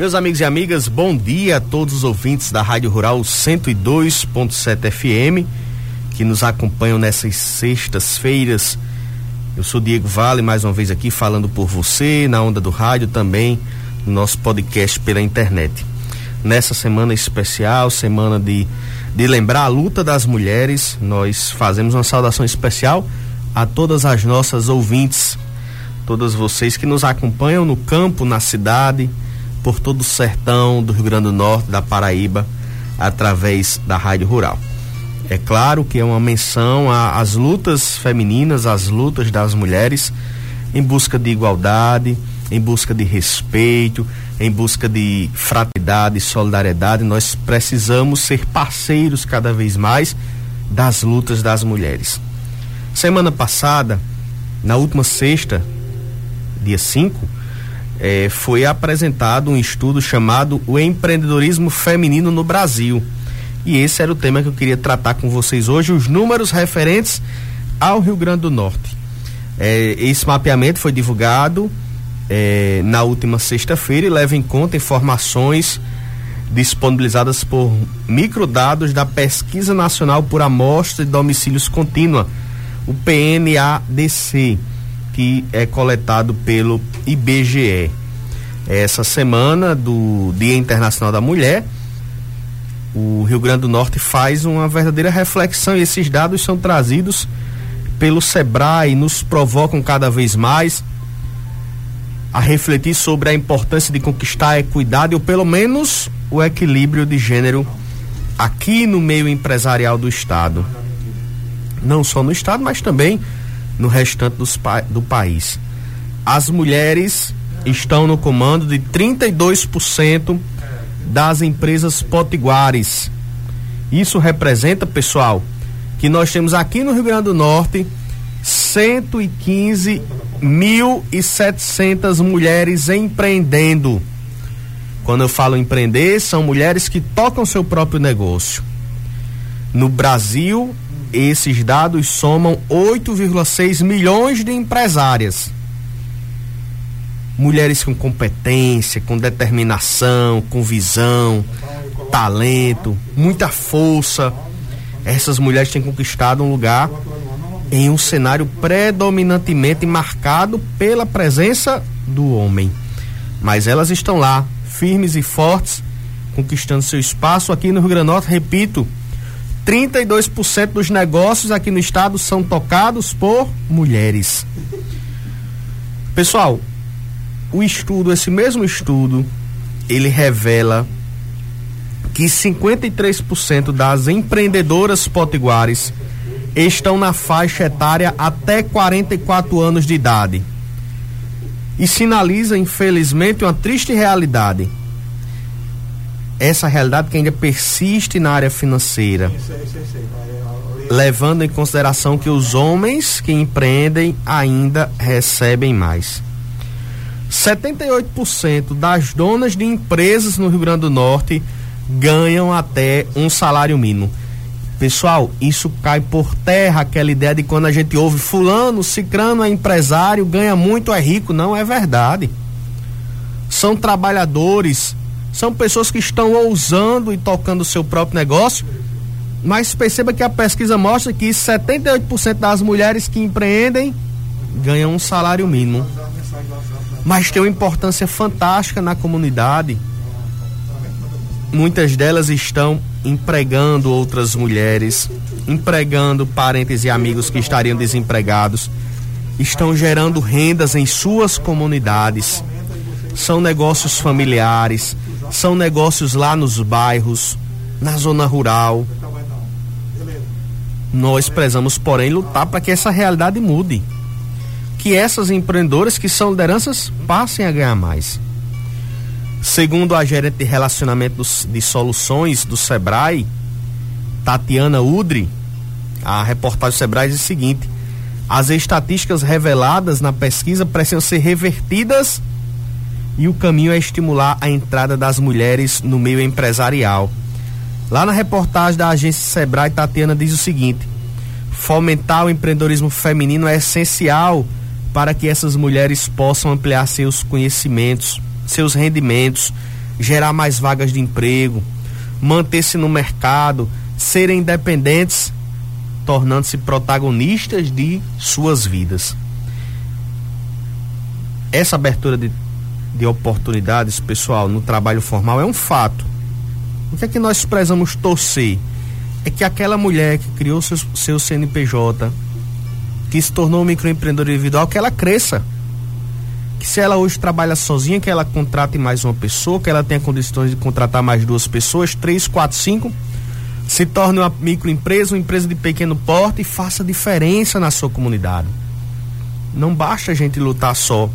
Meus amigos e amigas, bom dia a todos os ouvintes da Rádio Rural 102.7 FM que nos acompanham nessas sextas-feiras. Eu sou Diego Vale, mais uma vez aqui falando por você, na onda do rádio também, no nosso podcast pela internet. Nessa semana especial, semana de, de lembrar a luta das mulheres, nós fazemos uma saudação especial a todas as nossas ouvintes, todas vocês que nos acompanham no campo, na cidade, por todo o sertão do Rio Grande do Norte, da Paraíba, através da Rádio Rural. É claro que é uma menção às lutas femininas, às lutas das mulheres em busca de igualdade, em busca de respeito, em busca de fraternidade e solidariedade. Nós precisamos ser parceiros cada vez mais das lutas das mulheres. Semana passada, na última sexta, dia 5, é, foi apresentado um estudo chamado O Empreendedorismo Feminino no Brasil. E esse era o tema que eu queria tratar com vocês hoje, os números referentes ao Rio Grande do Norte. É, esse mapeamento foi divulgado é, na última sexta-feira e leva em conta informações disponibilizadas por microdados da Pesquisa Nacional por Amostra de Domicílios Contínua, o PNADC que é coletado pelo IBGE. Essa semana do Dia Internacional da Mulher, o Rio Grande do Norte faz uma verdadeira reflexão e esses dados são trazidos pelo Sebrae, nos provocam cada vez mais a refletir sobre a importância de conquistar a equidade ou pelo menos o equilíbrio de gênero aqui no meio empresarial do estado. Não só no estado, mas também no restante dos, do país. As mulheres estão no comando de 32% das empresas potiguares. Isso representa, pessoal, que nós temos aqui no Rio Grande do Norte 115.700 mulheres empreendendo. Quando eu falo empreender, são mulheres que tocam seu próprio negócio. No Brasil, esses dados somam 8,6 milhões de empresárias. Mulheres com competência, com determinação, com visão, talento, muita força. Essas mulheres têm conquistado um lugar em um cenário predominantemente marcado pela presença do homem. Mas elas estão lá, firmes e fortes, conquistando seu espaço aqui no Rio Grande do Norte, repito, 32% dos negócios aqui no estado são tocados por mulheres. Pessoal, o estudo, esse mesmo estudo, ele revela que 53% das empreendedoras potiguares estão na faixa etária até 44 anos de idade. E sinaliza, infelizmente, uma triste realidade essa realidade que ainda persiste na área financeira. Levando em consideração que os homens que empreendem ainda recebem mais. 78% das donas de empresas no Rio Grande do Norte ganham até um salário mínimo. Pessoal, isso cai por terra aquela ideia de quando a gente ouve fulano, cicrano é empresário, ganha muito, é rico. Não é verdade. São trabalhadores são pessoas que estão ousando e tocando o seu próprio negócio, mas perceba que a pesquisa mostra que 78% das mulheres que empreendem ganham um salário mínimo. Mas tem uma importância fantástica na comunidade. Muitas delas estão empregando outras mulheres, empregando parentes e amigos que estariam desempregados, estão gerando rendas em suas comunidades. São negócios familiares, são negócios lá nos bairros, na zona rural. Nós precisamos, porém, lutar para que essa realidade mude. Que essas empreendedoras que são lideranças passem a ganhar mais. Segundo a gerente de relacionamento de soluções do Sebrae, Tatiana Udri, a reportagem do Sebrae diz o seguinte: as estatísticas reveladas na pesquisa precisam ser revertidas e o caminho é estimular a entrada das mulheres no meio empresarial. Lá na reportagem da agência Sebrae, Tatiana diz o seguinte: fomentar o empreendedorismo feminino é essencial para que essas mulheres possam ampliar seus conhecimentos, seus rendimentos, gerar mais vagas de emprego, manter-se no mercado, serem independentes, tornando-se protagonistas de suas vidas. Essa abertura de, de oportunidades, pessoal, no trabalho formal é um fato. O que é que nós precisamos torcer? É que aquela mulher que criou seu, seu CNPJ, que se tornou microempreendedora individual, que ela cresça. Que se ela hoje trabalha sozinha, que ela contrate mais uma pessoa, que ela tenha condições de contratar mais duas pessoas, três, quatro, cinco, se torne uma microempresa, uma empresa de pequeno porte e faça diferença na sua comunidade. Não basta a gente lutar só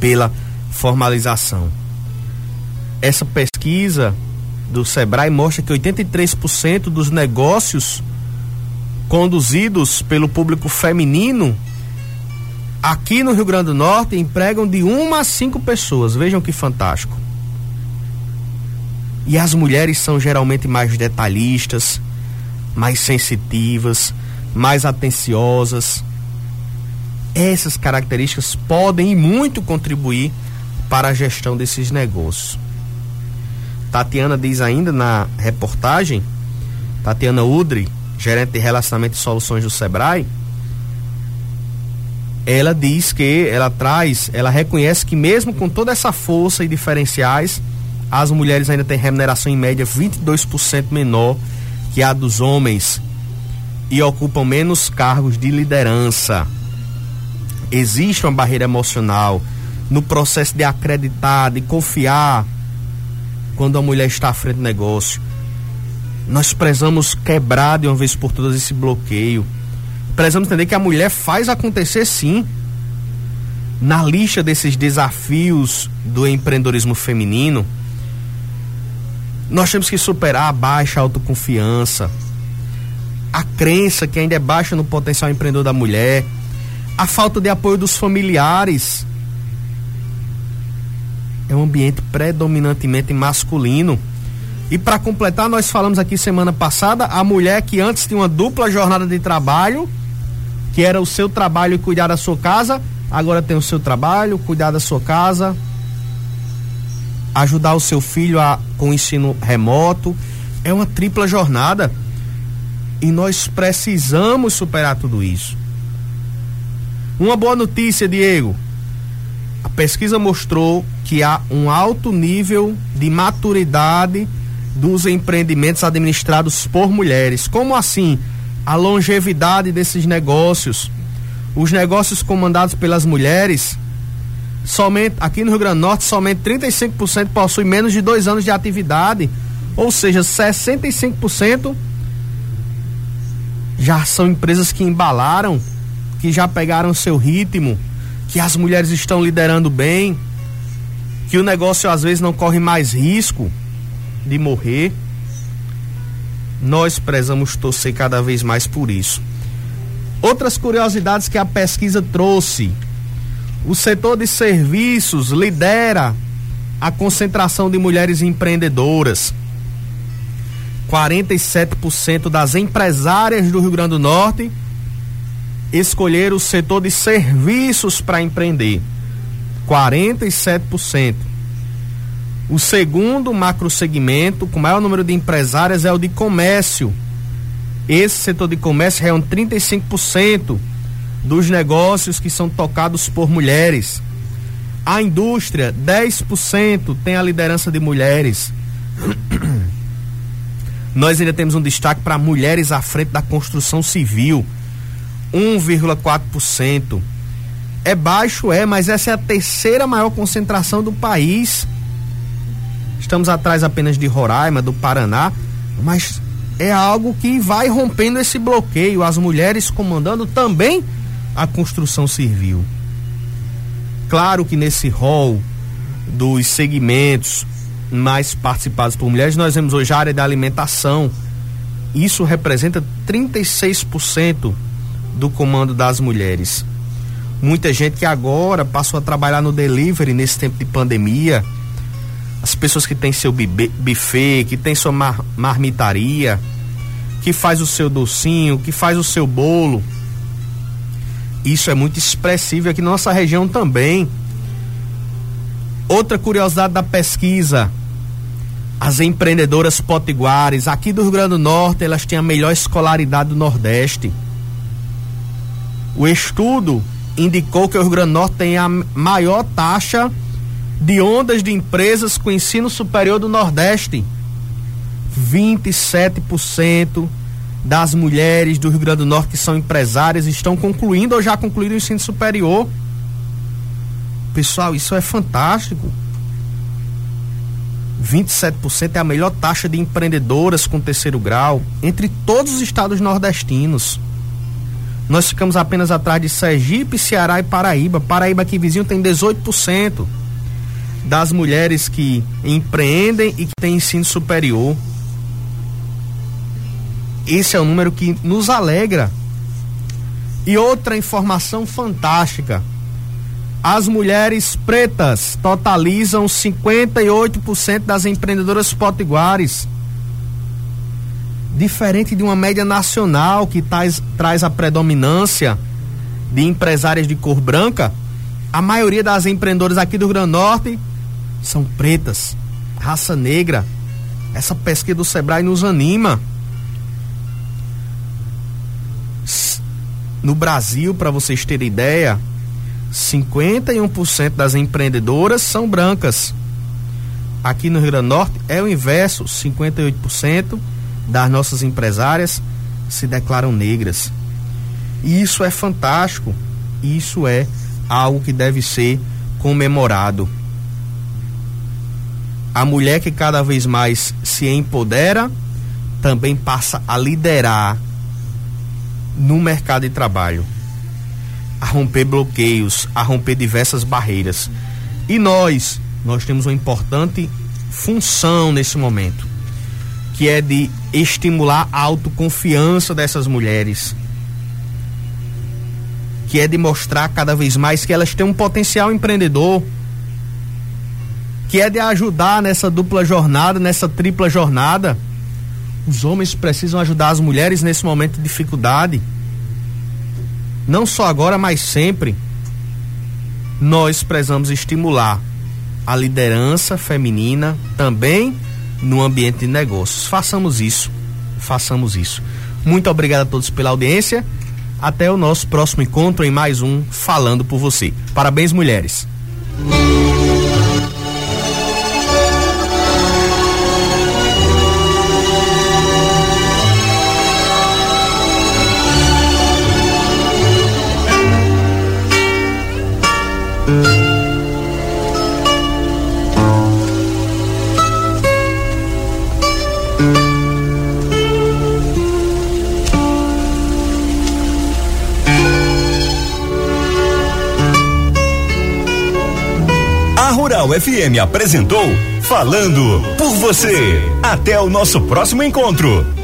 pela formalização. Essa pesquisa do Sebrae mostra que 83% dos negócios conduzidos pelo público feminino aqui no Rio Grande do Norte empregam de uma a cinco pessoas. Vejam que fantástico. E as mulheres são geralmente mais detalhistas, mais sensitivas, mais atenciosas. Essas características podem e muito contribuir para a gestão desses negócios. Tatiana diz ainda na reportagem, Tatiana Udri, gerente de relacionamento e soluções do Sebrae, ela diz que ela traz, ela reconhece que mesmo com toda essa força e diferenciais, as mulheres ainda têm remuneração em média 22% menor que a dos homens e ocupam menos cargos de liderança. Existe uma barreira emocional no processo de acreditar, de confiar quando a mulher está à frente do negócio. Nós precisamos quebrar de uma vez por todas esse bloqueio. Precisamos entender que a mulher faz acontecer sim. Na lista desses desafios do empreendedorismo feminino, nós temos que superar a baixa autoconfiança, a crença que ainda é baixa no potencial empreendedor da mulher, a falta de apoio dos familiares. É um ambiente predominantemente masculino. E para completar, nós falamos aqui semana passada a mulher que antes tinha uma dupla jornada de trabalho, que era o seu trabalho e cuidar da sua casa, agora tem o seu trabalho, cuidar da sua casa, ajudar o seu filho a, com ensino remoto. É uma tripla jornada. E nós precisamos superar tudo isso. Uma boa notícia, Diego. A pesquisa mostrou que há um alto nível de maturidade dos empreendimentos administrados por mulheres. Como assim? A longevidade desses negócios. Os negócios comandados pelas mulheres somente aqui no Rio Grande do Norte, somente 35% possuem menos de dois anos de atividade, ou seja, 65% já são empresas que embalaram, que já pegaram seu ritmo, que as mulheres estão liderando bem, que o negócio às vezes não corre mais risco de morrer. Nós precisamos torcer cada vez mais por isso. Outras curiosidades que a pesquisa trouxe o setor de serviços lidera a concentração de mulheres empreendedoras. 47% das empresárias do Rio Grande do Norte escolheram o setor de serviços para empreender. 47%. O segundo macro segmento com maior número de empresárias é o de comércio. Esse setor de comércio reúne 35% dos negócios que são tocados por mulheres. A indústria, 10% tem a liderança de mulheres. Nós ainda temos um destaque para mulheres à frente da construção civil, 1,4%. É baixo, é, mas essa é a terceira maior concentração do país. Estamos atrás apenas de Roraima, do Paraná, mas é algo que vai rompendo esse bloqueio. As mulheres comandando também a construção civil. Claro que nesse rol dos segmentos mais participados por mulheres, nós vemos hoje a área da alimentação. Isso representa 36% do comando das mulheres. Muita gente que agora passou a trabalhar no delivery nesse tempo de pandemia. As pessoas que têm seu buffet, que tem sua mar marmitaria, que faz o seu docinho, que faz o seu bolo. Isso é muito expressivo aqui na nossa região também. Outra curiosidade da pesquisa: as empreendedoras potiguares aqui do Rio Grande do Norte, elas têm a melhor escolaridade do Nordeste. O estudo indicou que o Rio Grande do Norte tem a maior taxa de ondas de empresas com ensino superior do Nordeste. 27% das mulheres do Rio Grande do Norte que são empresárias estão concluindo ou já concluíram o ensino superior. Pessoal, isso é fantástico. 27% é a melhor taxa de empreendedoras com terceiro grau entre todos os estados nordestinos. Nós ficamos apenas atrás de Sergipe, Ceará e Paraíba. Paraíba aqui vizinho tem 18% das mulheres que empreendem e que têm ensino superior. Esse é o número que nos alegra. E outra informação fantástica as mulheres pretas totalizam 58% das empreendedoras potiguares. Diferente de uma média nacional que traz, traz a predominância de empresárias de cor branca, a maioria das empreendedoras aqui do Rio Grande do Norte são pretas, raça negra. Essa pesquisa do Sebrae nos anima. No Brasil, para vocês terem ideia, 51% das empreendedoras são brancas. Aqui no Rio Grande do Norte é o inverso, 58% das nossas empresárias se declaram negras. E isso é fantástico. Isso é algo que deve ser comemorado. A mulher que cada vez mais se empodera também passa a liderar no mercado de trabalho a romper bloqueios, a romper diversas barreiras. E nós, nós temos uma importante função nesse momento, que é de estimular a autoconfiança dessas mulheres, que é de mostrar cada vez mais que elas têm um potencial empreendedor, que é de ajudar nessa dupla jornada, nessa tripla jornada. Os homens precisam ajudar as mulheres nesse momento de dificuldade. Não só agora, mas sempre, nós precisamos estimular a liderança feminina também no ambiente de negócios. Façamos isso, façamos isso. Muito obrigado a todos pela audiência. Até o nosso próximo encontro em mais um Falando por Você. Parabéns, mulheres. Rural FM apresentou Falando por você. Até o nosso próximo encontro.